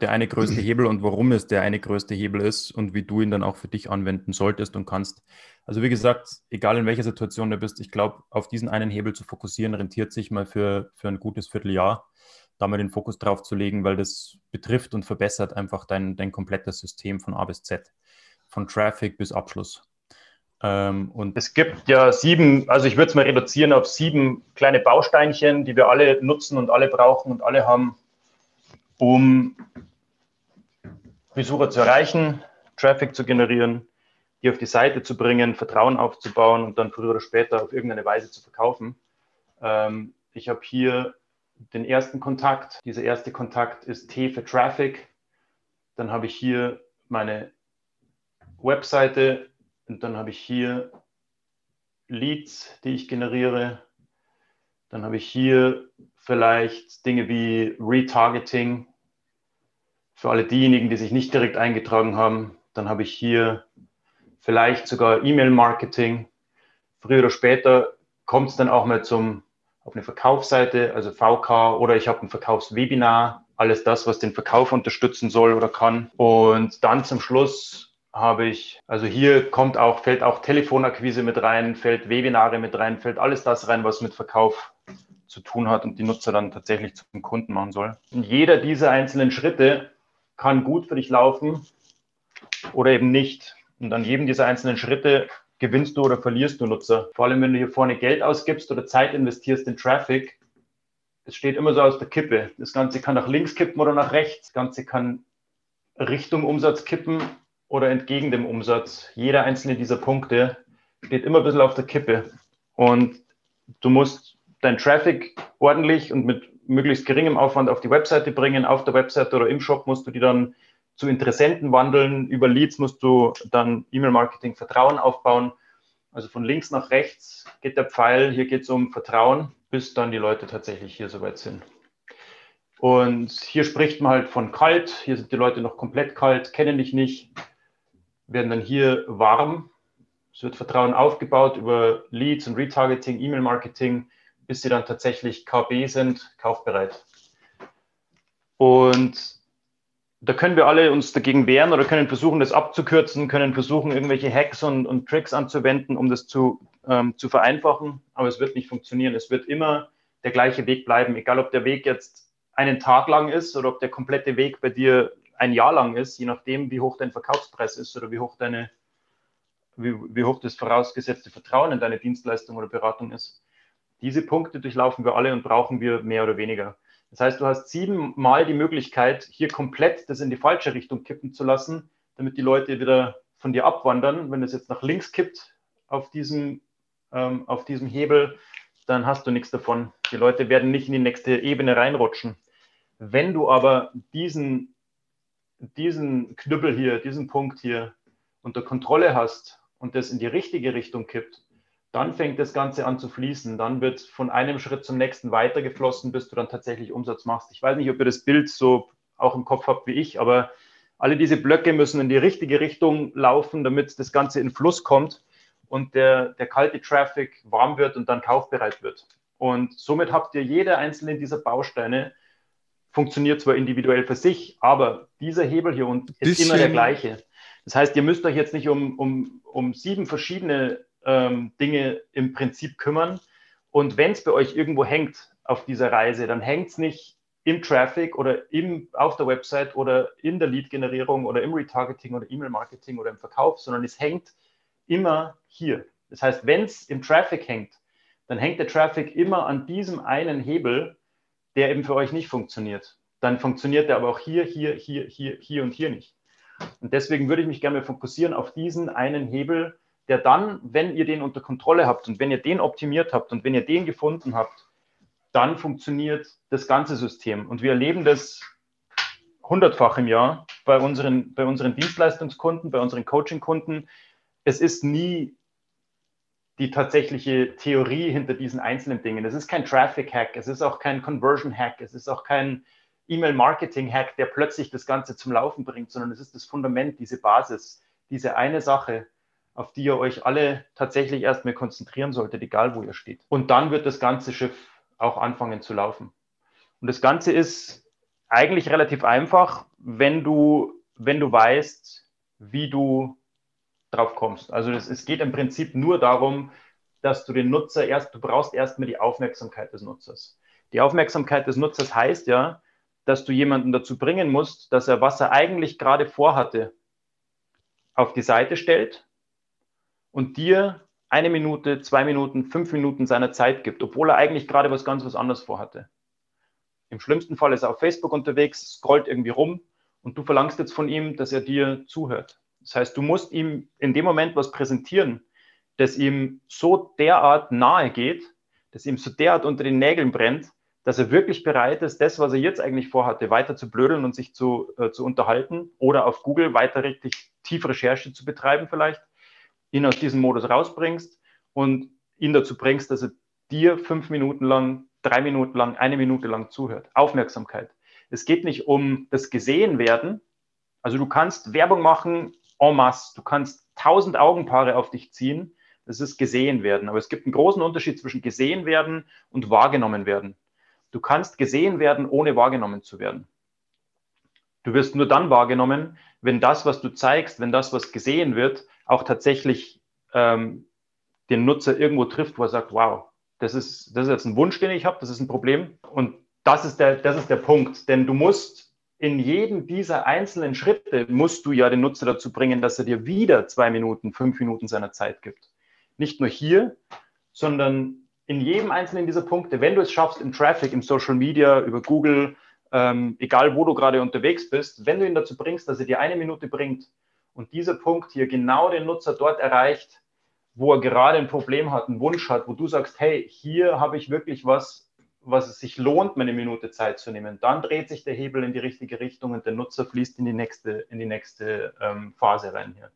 Der eine größte Hebel und warum es der eine größte Hebel ist und wie du ihn dann auch für dich anwenden solltest und kannst. Also wie gesagt, egal in welcher Situation du bist, ich glaube, auf diesen einen Hebel zu fokussieren, rentiert sich mal für, für ein gutes Vierteljahr, da mal den Fokus drauf zu legen, weil das betrifft und verbessert einfach dein, dein komplettes System von A bis Z, von Traffic bis Abschluss. Ähm, und es gibt ja sieben, also ich würde es mal reduzieren auf sieben kleine Bausteinchen, die wir alle nutzen und alle brauchen und alle haben, um Besucher zu erreichen, Traffic zu generieren, die auf die Seite zu bringen, Vertrauen aufzubauen und dann früher oder später auf irgendeine Weise zu verkaufen. Ähm, ich habe hier den ersten Kontakt. Dieser erste Kontakt ist T für Traffic. Dann habe ich hier meine Webseite und dann habe ich hier Leads, die ich generiere. Dann habe ich hier vielleicht Dinge wie Retargeting, für alle diejenigen, die sich nicht direkt eingetragen haben, dann habe ich hier vielleicht sogar E-Mail-Marketing. Früher oder später kommt es dann auch mal zum, auf eine Verkaufsseite, also VK, oder ich habe ein Verkaufswebinar, alles das, was den Verkauf unterstützen soll oder kann. Und dann zum Schluss habe ich, also hier kommt auch, fällt auch Telefonakquise mit rein, fällt Webinare mit rein, fällt alles das rein, was mit Verkauf zu tun hat und die Nutzer dann tatsächlich zum Kunden machen soll. Und jeder dieser einzelnen Schritte kann gut für dich laufen oder eben nicht. Und an jedem dieser einzelnen Schritte gewinnst du oder verlierst du Nutzer. Vor allem, wenn du hier vorne Geld ausgibst oder Zeit investierst in Traffic, es steht immer so aus der Kippe. Das Ganze kann nach links kippen oder nach rechts. Das Ganze kann Richtung Umsatz kippen oder entgegen dem Umsatz. Jeder einzelne dieser Punkte steht immer ein bisschen auf der Kippe. Und du musst dein Traffic ordentlich und mit möglichst geringem Aufwand auf die Webseite bringen. Auf der Webseite oder im Shop musst du die dann zu Interessenten wandeln. Über Leads musst du dann E-Mail-Marketing Vertrauen aufbauen. Also von links nach rechts geht der Pfeil. Hier geht es um Vertrauen, bis dann die Leute tatsächlich hier soweit sind. Und hier spricht man halt von kalt. Hier sind die Leute noch komplett kalt, kennen dich nicht, werden dann hier warm. Es wird Vertrauen aufgebaut über Leads und Retargeting, E-Mail-Marketing bis sie dann tatsächlich KB sind, kaufbereit. Und da können wir alle uns dagegen wehren oder können versuchen, das abzukürzen, können versuchen, irgendwelche Hacks und, und Tricks anzuwenden, um das zu, ähm, zu vereinfachen. Aber es wird nicht funktionieren. Es wird immer der gleiche Weg bleiben, egal ob der Weg jetzt einen Tag lang ist oder ob der komplette Weg bei dir ein Jahr lang ist, je nachdem, wie hoch dein Verkaufspreis ist oder wie hoch deine, wie, wie hoch das vorausgesetzte Vertrauen in deine Dienstleistung oder Beratung ist. Diese Punkte durchlaufen wir alle und brauchen wir mehr oder weniger. Das heißt, du hast siebenmal die Möglichkeit, hier komplett das in die falsche Richtung kippen zu lassen, damit die Leute wieder von dir abwandern. Wenn es jetzt nach links kippt auf diesem, ähm, auf diesem Hebel, dann hast du nichts davon. Die Leute werden nicht in die nächste Ebene reinrutschen. Wenn du aber diesen, diesen Knüppel hier, diesen Punkt hier unter Kontrolle hast und das in die richtige Richtung kippt, dann fängt das Ganze an zu fließen. Dann wird von einem Schritt zum nächsten weitergeflossen, bis du dann tatsächlich Umsatz machst. Ich weiß nicht, ob ihr das Bild so auch im Kopf habt wie ich, aber alle diese Blöcke müssen in die richtige Richtung laufen, damit das Ganze in Fluss kommt und der, der kalte Traffic warm wird und dann kaufbereit wird. Und somit habt ihr jede einzelne dieser Bausteine funktioniert zwar individuell für sich, aber dieser Hebel hier unten ist immer der gleiche. Das heißt, ihr müsst euch jetzt nicht um, um, um sieben verschiedene ähm, Dinge im Prinzip kümmern. Und wenn es bei euch irgendwo hängt auf dieser Reise, dann hängt es nicht im Traffic oder im, auf der Website oder in der Lead-Generierung oder im Retargeting oder E-Mail-Marketing oder im Verkauf, sondern es hängt immer hier. Das heißt, wenn es im Traffic hängt, dann hängt der Traffic immer an diesem einen Hebel, der eben für euch nicht funktioniert. Dann funktioniert der aber auch hier, hier, hier, hier, hier und hier nicht. Und deswegen würde ich mich gerne fokussieren auf diesen einen Hebel, der dann, wenn ihr den unter Kontrolle habt und wenn ihr den optimiert habt und wenn ihr den gefunden habt, dann funktioniert das ganze System. Und wir erleben das hundertfach im Jahr bei unseren, bei unseren Dienstleistungskunden, bei unseren Coaching-Kunden. Es ist nie die tatsächliche Theorie hinter diesen einzelnen Dingen. Es ist kein Traffic-Hack, es ist auch kein Conversion-Hack, es ist auch kein E-Mail-Marketing-Hack, der plötzlich das Ganze zum Laufen bringt, sondern es ist das Fundament, diese Basis, diese eine Sache, auf die ihr euch alle tatsächlich erstmal konzentrieren solltet, egal wo ihr steht. Und dann wird das ganze Schiff auch anfangen zu laufen. Und das Ganze ist eigentlich relativ einfach, wenn du, wenn du weißt, wie du drauf kommst. Also das, es geht im Prinzip nur darum, dass du den Nutzer erst, du brauchst erstmal die Aufmerksamkeit des Nutzers. Die Aufmerksamkeit des Nutzers heißt ja, dass du jemanden dazu bringen musst, dass er, was er eigentlich gerade vorhatte, auf die Seite stellt und dir eine Minute, zwei Minuten, fünf Minuten seiner Zeit gibt, obwohl er eigentlich gerade was ganz was anderes vorhatte. Im schlimmsten Fall ist er auf Facebook unterwegs, scrollt irgendwie rum und du verlangst jetzt von ihm, dass er dir zuhört. Das heißt, du musst ihm in dem Moment was präsentieren, das ihm so derart nahe geht, das ihm so derart unter den Nägeln brennt, dass er wirklich bereit ist, das, was er jetzt eigentlich vorhatte, weiter zu blödeln und sich zu, äh, zu unterhalten oder auf Google weiter richtig tief Recherche zu betreiben vielleicht, ihn aus diesem Modus rausbringst und ihn dazu bringst, dass er dir fünf Minuten lang, drei Minuten lang, eine Minute lang zuhört. Aufmerksamkeit. Es geht nicht um das Gesehenwerden. Also du kannst Werbung machen en masse. Du kannst tausend Augenpaare auf dich ziehen. Das ist gesehen werden. Aber es gibt einen großen Unterschied zwischen gesehen werden und wahrgenommen werden. Du kannst gesehen werden, ohne wahrgenommen zu werden. Du wirst nur dann wahrgenommen, wenn das, was du zeigst, wenn das, was gesehen wird, auch tatsächlich ähm, den Nutzer irgendwo trifft, wo er sagt, wow, das ist, das ist jetzt ein Wunsch, den ich habe, das ist ein Problem. Und das ist, der, das ist der Punkt. Denn du musst in jedem dieser einzelnen Schritte, musst du ja den Nutzer dazu bringen, dass er dir wieder zwei Minuten, fünf Minuten seiner Zeit gibt. Nicht nur hier, sondern in jedem einzelnen dieser Punkte, wenn du es schaffst, im Traffic, im Social Media, über Google, ähm, egal wo du gerade unterwegs bist, wenn du ihn dazu bringst, dass er dir eine Minute bringt und dieser Punkt hier genau den Nutzer dort erreicht, wo er gerade ein Problem hat, einen Wunsch hat, wo du sagst, hey, hier habe ich wirklich was, was es sich lohnt, mir eine Minute Zeit zu nehmen, dann dreht sich der Hebel in die richtige Richtung und der Nutzer fließt in die nächste, in die nächste ähm, Phase rein hier.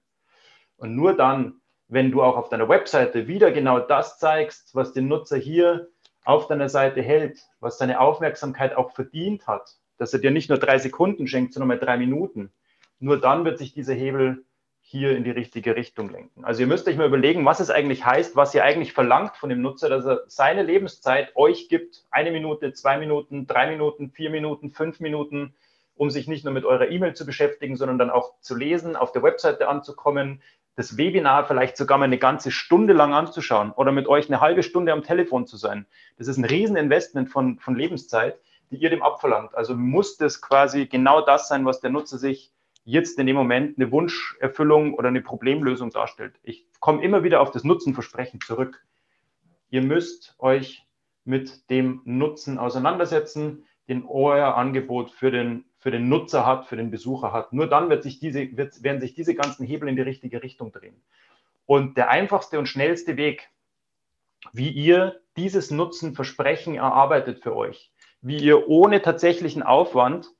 Und nur dann, wenn du auch auf deiner Webseite wieder genau das zeigst, was den Nutzer hier auf deiner Seite hält, was seine Aufmerksamkeit auch verdient hat, dass er dir nicht nur drei Sekunden schenkt, sondern mal drei Minuten, nur dann wird sich dieser Hebel hier in die richtige Richtung lenken. Also ihr müsst euch mal überlegen, was es eigentlich heißt, was ihr eigentlich verlangt von dem Nutzer, dass er seine Lebenszeit euch gibt, eine Minute, zwei Minuten, drei Minuten, vier Minuten, fünf Minuten, um sich nicht nur mit eurer E-Mail zu beschäftigen, sondern dann auch zu lesen, auf der Webseite anzukommen, das Webinar vielleicht sogar mal eine ganze Stunde lang anzuschauen oder mit euch eine halbe Stunde am Telefon zu sein. Das ist ein Rieseninvestment von, von Lebenszeit, die ihr dem abverlangt. Also muss das quasi genau das sein, was der Nutzer sich jetzt in dem Moment eine Wunscherfüllung oder eine Problemlösung darstellt. Ich komme immer wieder auf das Nutzenversprechen zurück. Ihr müsst euch mit dem Nutzen auseinandersetzen, den euer Angebot für den für den Nutzer hat, für den Besucher hat. Nur dann wird sich diese, wird, werden sich diese ganzen Hebel in die richtige Richtung drehen. Und der einfachste und schnellste Weg, wie ihr dieses Nutzenversprechen erarbeitet für euch, wie ihr ohne tatsächlichen Aufwand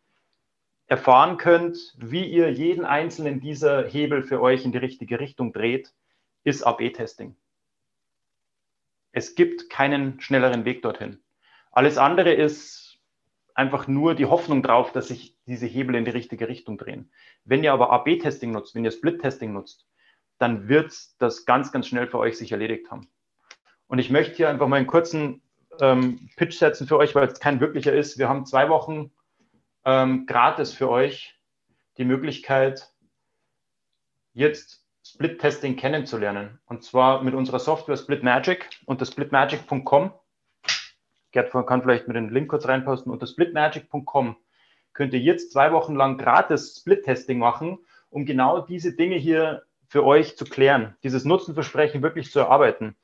erfahren könnt, wie ihr jeden einzelnen dieser Hebel für euch in die richtige Richtung dreht, ist AB-Testing. Es gibt keinen schnelleren Weg dorthin. Alles andere ist einfach nur die Hoffnung drauf, dass sich diese Hebel in die richtige Richtung drehen. Wenn ihr aber AB-Testing nutzt, wenn ihr Split-Testing nutzt, dann wird das ganz, ganz schnell für euch sich erledigt haben. Und ich möchte hier einfach mal einen kurzen ähm, Pitch setzen für euch, weil es kein wirklicher ist. Wir haben zwei Wochen ähm, gratis für euch die Möglichkeit, jetzt Split-Testing kennenzulernen. Und zwar mit unserer Software SplitMagic unter splitmagic.com. Gerd kann vielleicht mit den Link kurz reinposten. Unter splitmagic.com könnt ihr jetzt zwei Wochen lang gratis Split-Testing machen, um genau diese Dinge hier für euch zu klären, dieses Nutzenversprechen wirklich zu erarbeiten.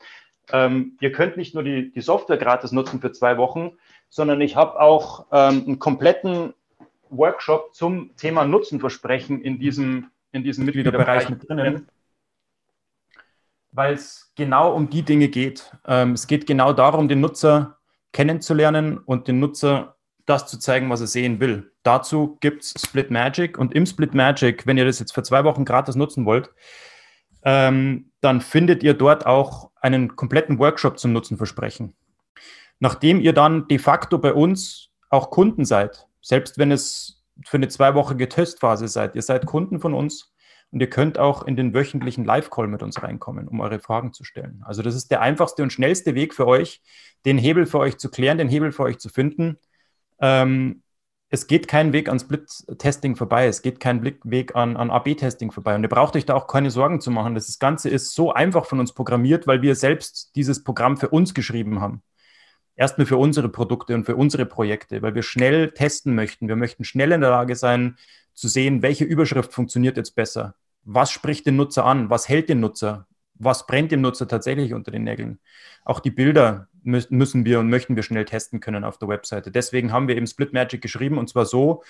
Ähm, ihr könnt nicht nur die, die Software gratis nutzen für zwei Wochen, sondern ich habe auch ähm, einen kompletten Workshop zum Thema Nutzenversprechen in diesem, in diesem Mitgliederbereich mit drinnen. weil es genau um die Dinge geht. Ähm, es geht genau darum, den Nutzer kennenzulernen und den Nutzer das zu zeigen, was er sehen will. Dazu gibt es Split Magic und im Split Magic, wenn ihr das jetzt für zwei Wochen gratis nutzen wollt, ähm, dann findet ihr dort auch einen kompletten Workshop zum Nutzen versprechen. Nachdem ihr dann de facto bei uns auch Kunden seid, selbst wenn es für eine zweiwöchige Testphase seid, ihr seid Kunden von uns und ihr könnt auch in den wöchentlichen Live-Call mit uns reinkommen, um eure Fragen zu stellen. Also das ist der einfachste und schnellste Weg für euch, den Hebel für euch zu klären, den Hebel für euch zu finden. Ähm, es geht kein Weg an Split-Testing vorbei, es geht kein Weg an, an AB-Testing vorbei. Und ihr braucht euch da auch keine Sorgen zu machen. Das Ganze ist so einfach von uns programmiert, weil wir selbst dieses Programm für uns geschrieben haben. Erstmal für unsere Produkte und für unsere Projekte, weil wir schnell testen möchten. Wir möchten schnell in der Lage sein, zu sehen, welche Überschrift funktioniert jetzt besser. Was spricht den Nutzer an? Was hält den Nutzer? Was brennt dem Nutzer tatsächlich unter den Nägeln? Auch die Bilder müssen wir und möchten wir schnell testen können auf der Webseite. Deswegen haben wir eben Split Magic geschrieben und zwar so,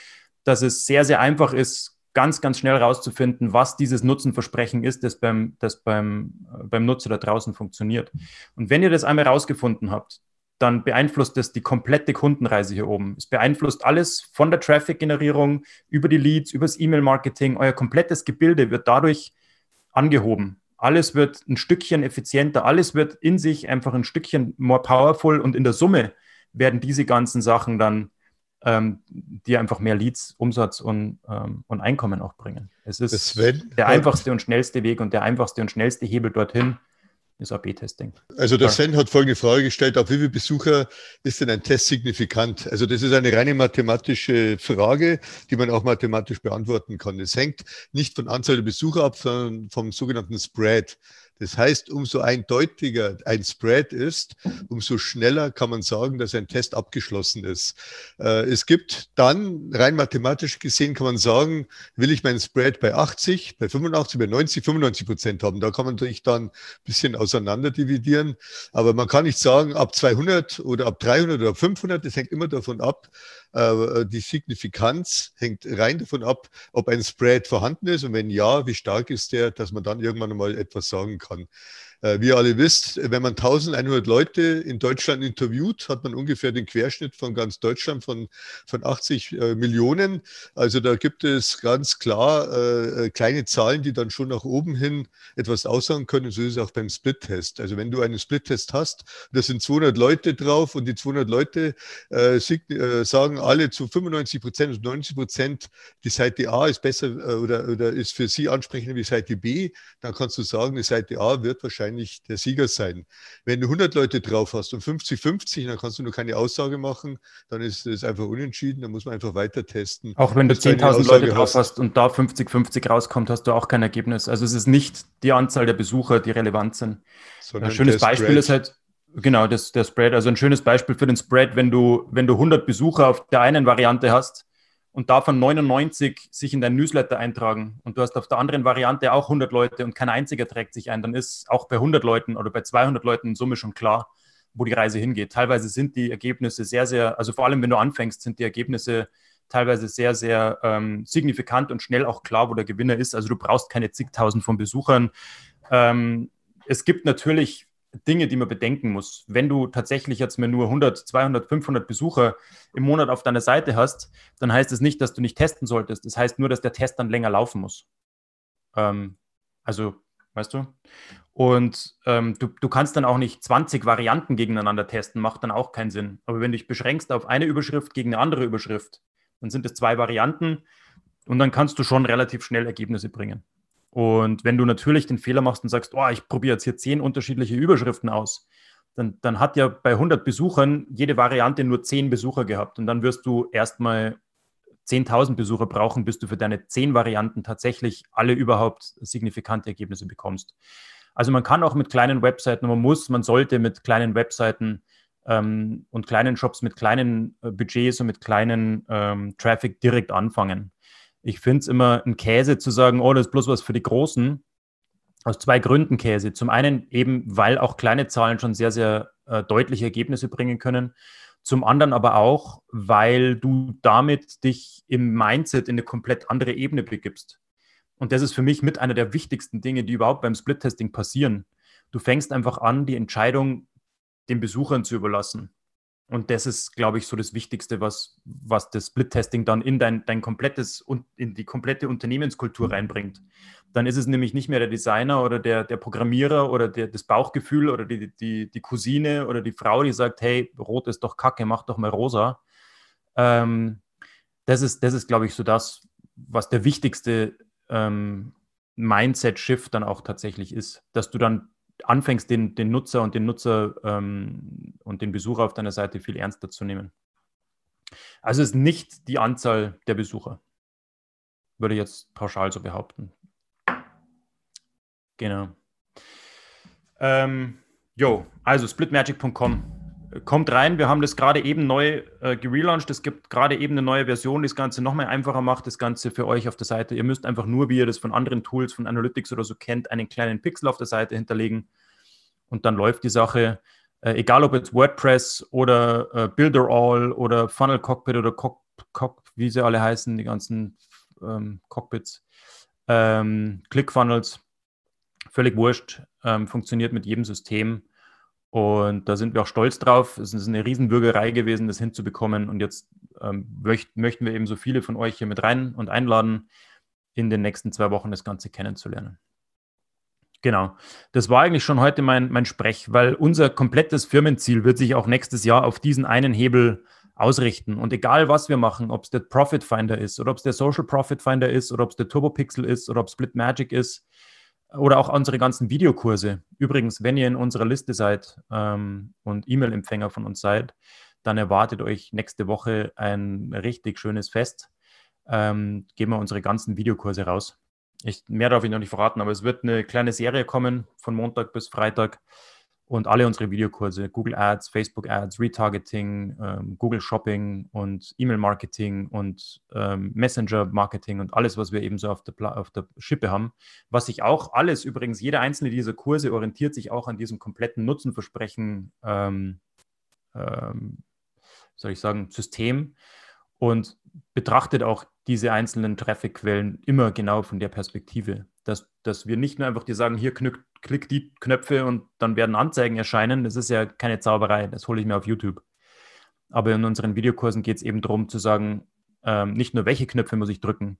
dass es sehr, sehr einfach ist, ganz, ganz schnell herauszufinden, was dieses Nutzenversprechen ist, das beim, das beim, äh, beim Nutzer da draußen funktioniert. Und wenn ihr das einmal herausgefunden habt, dann beeinflusst das die komplette Kundenreise hier oben. Es beeinflusst alles von der Traffic-Generierung über die Leads, über das E-Mail-Marketing. Euer komplettes Gebilde wird dadurch angehoben alles wird ein Stückchen effizienter, alles wird in sich einfach ein Stückchen more powerful und in der Summe werden diese ganzen Sachen dann ähm, die einfach mehr Leads, Umsatz und, ähm, und Einkommen auch bringen. Es ist Sven, der einfachste und schnellste Weg und der einfachste und schnellste Hebel dorthin, ist AB-Testing. Also der Sven hat folgende Frage gestellt, auf wie viele Besucher ist denn ein Test signifikant? Also das ist eine reine mathematische Frage, die man auch mathematisch beantworten kann. Es hängt nicht von Anzahl der Besucher ab, sondern vom sogenannten Spread. Das heißt, umso eindeutiger ein Spread ist, umso schneller kann man sagen, dass ein Test abgeschlossen ist. Äh, es gibt dann, rein mathematisch gesehen, kann man sagen, will ich meinen Spread bei 80, bei 85, bei 90, 95 Prozent haben. Da kann man natürlich dann ein bisschen auseinander dividieren. Aber man kann nicht sagen, ab 200 oder ab 300 oder 500, das hängt immer davon ab, die Signifikanz hängt rein davon ab, ob ein Spread vorhanden ist und wenn ja, wie stark ist der, dass man dann irgendwann mal etwas sagen kann. Äh, wie ihr alle wisst, wenn man 1100 Leute in Deutschland interviewt, hat man ungefähr den Querschnitt von ganz Deutschland von, von 80 äh, Millionen. Also da gibt es ganz klar äh, äh, kleine Zahlen, die dann schon nach oben hin etwas aussagen können. So ist es auch beim Split-Test. Also wenn du einen Split-Test hast, da sind 200 Leute drauf und die 200 Leute äh, äh, sagen alle zu 95 Prozent und 90 Prozent, die Seite A ist besser oder, oder ist für sie ansprechender wie Seite B, dann kannst du sagen, die Seite A wird wahrscheinlich wahrscheinlich der Sieger sein. Wenn du 100 Leute drauf hast und 50-50, dann kannst du nur keine Aussage machen, dann ist es einfach unentschieden, dann muss man einfach weiter testen. Auch wenn du 10.000 Leute drauf hast und da 50-50 rauskommt, hast du auch kein Ergebnis. Also es ist nicht die Anzahl der Besucher, die relevant sind. Sondern ein schönes Beispiel ist halt, Genau, das, der Spread. Also ein schönes Beispiel für den Spread, wenn du, wenn du 100 Besucher auf der einen Variante hast und davon 99 sich in dein Newsletter eintragen und du hast auf der anderen Variante auch 100 Leute und kein einziger trägt sich ein, dann ist auch bei 100 Leuten oder bei 200 Leuten in Summe schon klar, wo die Reise hingeht. Teilweise sind die Ergebnisse sehr, sehr, also vor allem wenn du anfängst, sind die Ergebnisse teilweise sehr, sehr ähm, signifikant und schnell auch klar, wo der Gewinner ist. Also du brauchst keine zigtausend von Besuchern. Ähm, es gibt natürlich Dinge, die man bedenken muss. Wenn du tatsächlich jetzt mehr nur 100, 200, 500 Besucher im Monat auf deiner Seite hast, dann heißt es das nicht, dass du nicht testen solltest. Das heißt nur, dass der Test dann länger laufen muss. Ähm, also, weißt du? Und ähm, du, du kannst dann auch nicht 20 Varianten gegeneinander testen, macht dann auch keinen Sinn. Aber wenn du dich beschränkst auf eine Überschrift gegen eine andere Überschrift, dann sind es zwei Varianten und dann kannst du schon relativ schnell Ergebnisse bringen. Und wenn du natürlich den Fehler machst und sagst, oh, ich probiere jetzt hier zehn unterschiedliche Überschriften aus, dann, dann hat ja bei 100 Besuchern jede Variante nur zehn Besucher gehabt. Und dann wirst du erstmal 10.000 Besucher brauchen, bis du für deine zehn Varianten tatsächlich alle überhaupt signifikante Ergebnisse bekommst. Also man kann auch mit kleinen Webseiten, man muss, man sollte mit kleinen Webseiten ähm, und kleinen Shops mit kleinen äh, Budgets und mit kleinen ähm, Traffic direkt anfangen. Ich finde es immer ein Käse zu sagen, oh, das ist bloß was für die Großen. Aus zwei Gründen Käse. Zum einen eben, weil auch kleine Zahlen schon sehr, sehr äh, deutliche Ergebnisse bringen können. Zum anderen aber auch, weil du damit dich im Mindset in eine komplett andere Ebene begibst. Und das ist für mich mit einer der wichtigsten Dinge, die überhaupt beim Split-Testing passieren. Du fängst einfach an, die Entscheidung den Besuchern zu überlassen. Und das ist, glaube ich, so das Wichtigste, was, was das Split-Testing dann in dein, dein komplettes und in die komplette Unternehmenskultur mhm. reinbringt. Dann ist es nämlich nicht mehr der Designer oder der, der Programmierer oder der, das Bauchgefühl oder die, die, die Cousine oder die Frau, die sagt, hey, rot ist doch kacke, mach doch mal rosa. Ähm, das ist, das ist, glaube ich, so das, was der wichtigste ähm, Mindset-Shift dann auch tatsächlich ist, dass du dann anfängst, den, den Nutzer und den Nutzer ähm, und den Besucher auf deiner Seite viel ernster zu nehmen. Also es ist nicht die Anzahl der Besucher, würde ich jetzt pauschal so behaupten. Genau. Ähm, jo, also splitmagic.com kommt rein. Wir haben das gerade eben neu äh, gelauncht. Es gibt gerade eben eine neue Version, die das Ganze noch mal einfacher macht, das Ganze für euch auf der Seite. Ihr müsst einfach nur, wie ihr das von anderen Tools, von Analytics oder so kennt, einen kleinen Pixel auf der Seite hinterlegen und dann läuft die Sache. Äh, egal ob jetzt WordPress oder äh, Builder All oder Funnel Cockpit oder Cock, Cock, wie sie alle heißen, die ganzen ähm, Cockpits, ähm, ClickFunnels, völlig wurscht, ähm, funktioniert mit jedem System und da sind wir auch stolz drauf. Es ist eine Riesenbürgerei gewesen, das hinzubekommen. Und jetzt ähm, möcht, möchten wir eben so viele von euch hier mit rein und einladen, in den nächsten zwei Wochen das Ganze kennenzulernen. Genau. Das war eigentlich schon heute mein, mein Sprech, weil unser komplettes Firmenziel wird sich auch nächstes Jahr auf diesen einen Hebel ausrichten. Und egal, was wir machen, ob es der Profit Finder ist oder ob es der Social Profit Finder ist oder ob es der Turbo Pixel ist oder ob es Split Magic ist, oder auch unsere ganzen Videokurse. Übrigens, wenn ihr in unserer Liste seid ähm, und E-Mail-Empfänger von uns seid, dann erwartet euch nächste Woche ein richtig schönes Fest. Ähm, geben wir unsere ganzen Videokurse raus. Ich, mehr darf ich noch nicht verraten, aber es wird eine kleine Serie kommen von Montag bis Freitag und alle unsere Videokurse, Google Ads, Facebook Ads, Retargeting, ähm, Google Shopping und E-Mail-Marketing und ähm, Messenger-Marketing und alles, was wir eben so auf der, auf der Schippe haben. Was sich auch alles, übrigens, jeder einzelne dieser Kurse orientiert sich auch an diesem kompletten Nutzenversprechen, ähm, ähm soll ich sagen, System und betrachtet auch diese einzelnen Traffic-Quellen immer genau von der Perspektive, dass, dass wir nicht nur einfach dir sagen, hier knück, klick die Knöpfe und dann werden Anzeigen erscheinen. Das ist ja keine Zauberei, das hole ich mir auf YouTube. Aber in unseren Videokursen geht es eben darum zu sagen, ähm, nicht nur welche Knöpfe muss ich drücken,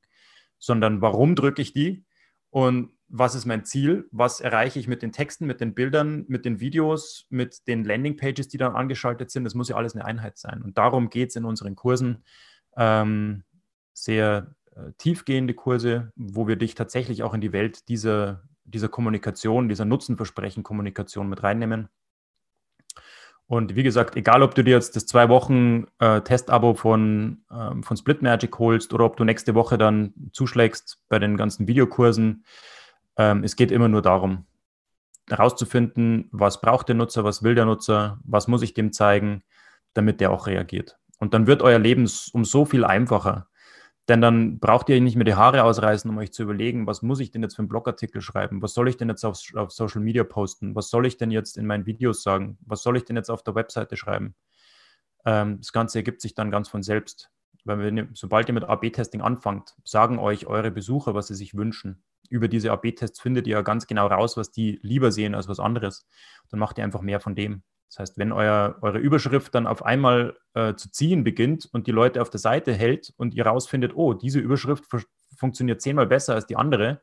sondern warum drücke ich die und was ist mein Ziel, was erreiche ich mit den Texten, mit den Bildern, mit den Videos, mit den Landingpages, die dann angeschaltet sind. Das muss ja alles eine Einheit sein. Und darum geht es in unseren Kursen. Ähm, sehr äh, tiefgehende Kurse, wo wir dich tatsächlich auch in die Welt dieser, dieser Kommunikation, dieser Nutzenversprechen-Kommunikation mit reinnehmen. Und wie gesagt, egal ob du dir jetzt das zwei Wochen äh, Testabo von, ähm, von Split Magic holst oder ob du nächste Woche dann zuschlägst bei den ganzen Videokursen, ähm, es geht immer nur darum, herauszufinden, was braucht der Nutzer, was will der Nutzer, was muss ich dem zeigen, damit der auch reagiert. Und dann wird euer Leben um so viel einfacher. Denn dann braucht ihr nicht mehr die Haare ausreißen, um euch zu überlegen, was muss ich denn jetzt für einen Blogartikel schreiben? Was soll ich denn jetzt auf, auf Social Media posten? Was soll ich denn jetzt in meinen Videos sagen? Was soll ich denn jetzt auf der Webseite schreiben? Ähm, das Ganze ergibt sich dann ganz von selbst. Weil wenn sobald ihr mit AB-Testing anfangt, sagen euch eure Besucher, was sie sich wünschen. Über diese AB-Tests findet ihr ja ganz genau raus, was die lieber sehen als was anderes. Dann macht ihr einfach mehr von dem. Das heißt, wenn euer, eure Überschrift dann auf einmal äh, zu ziehen beginnt und die Leute auf der Seite hält und ihr rausfindet, oh, diese Überschrift funktioniert zehnmal besser als die andere,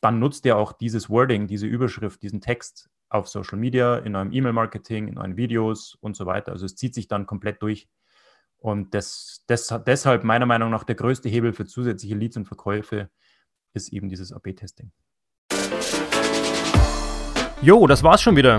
dann nutzt ihr auch dieses Wording, diese Überschrift, diesen Text auf Social Media, in eurem E-Mail-Marketing, in euren Videos und so weiter. Also es zieht sich dann komplett durch. Und das, das, deshalb meiner Meinung nach der größte Hebel für zusätzliche Leads und Verkäufe ist eben dieses AB-Testing. Jo, das war's schon wieder.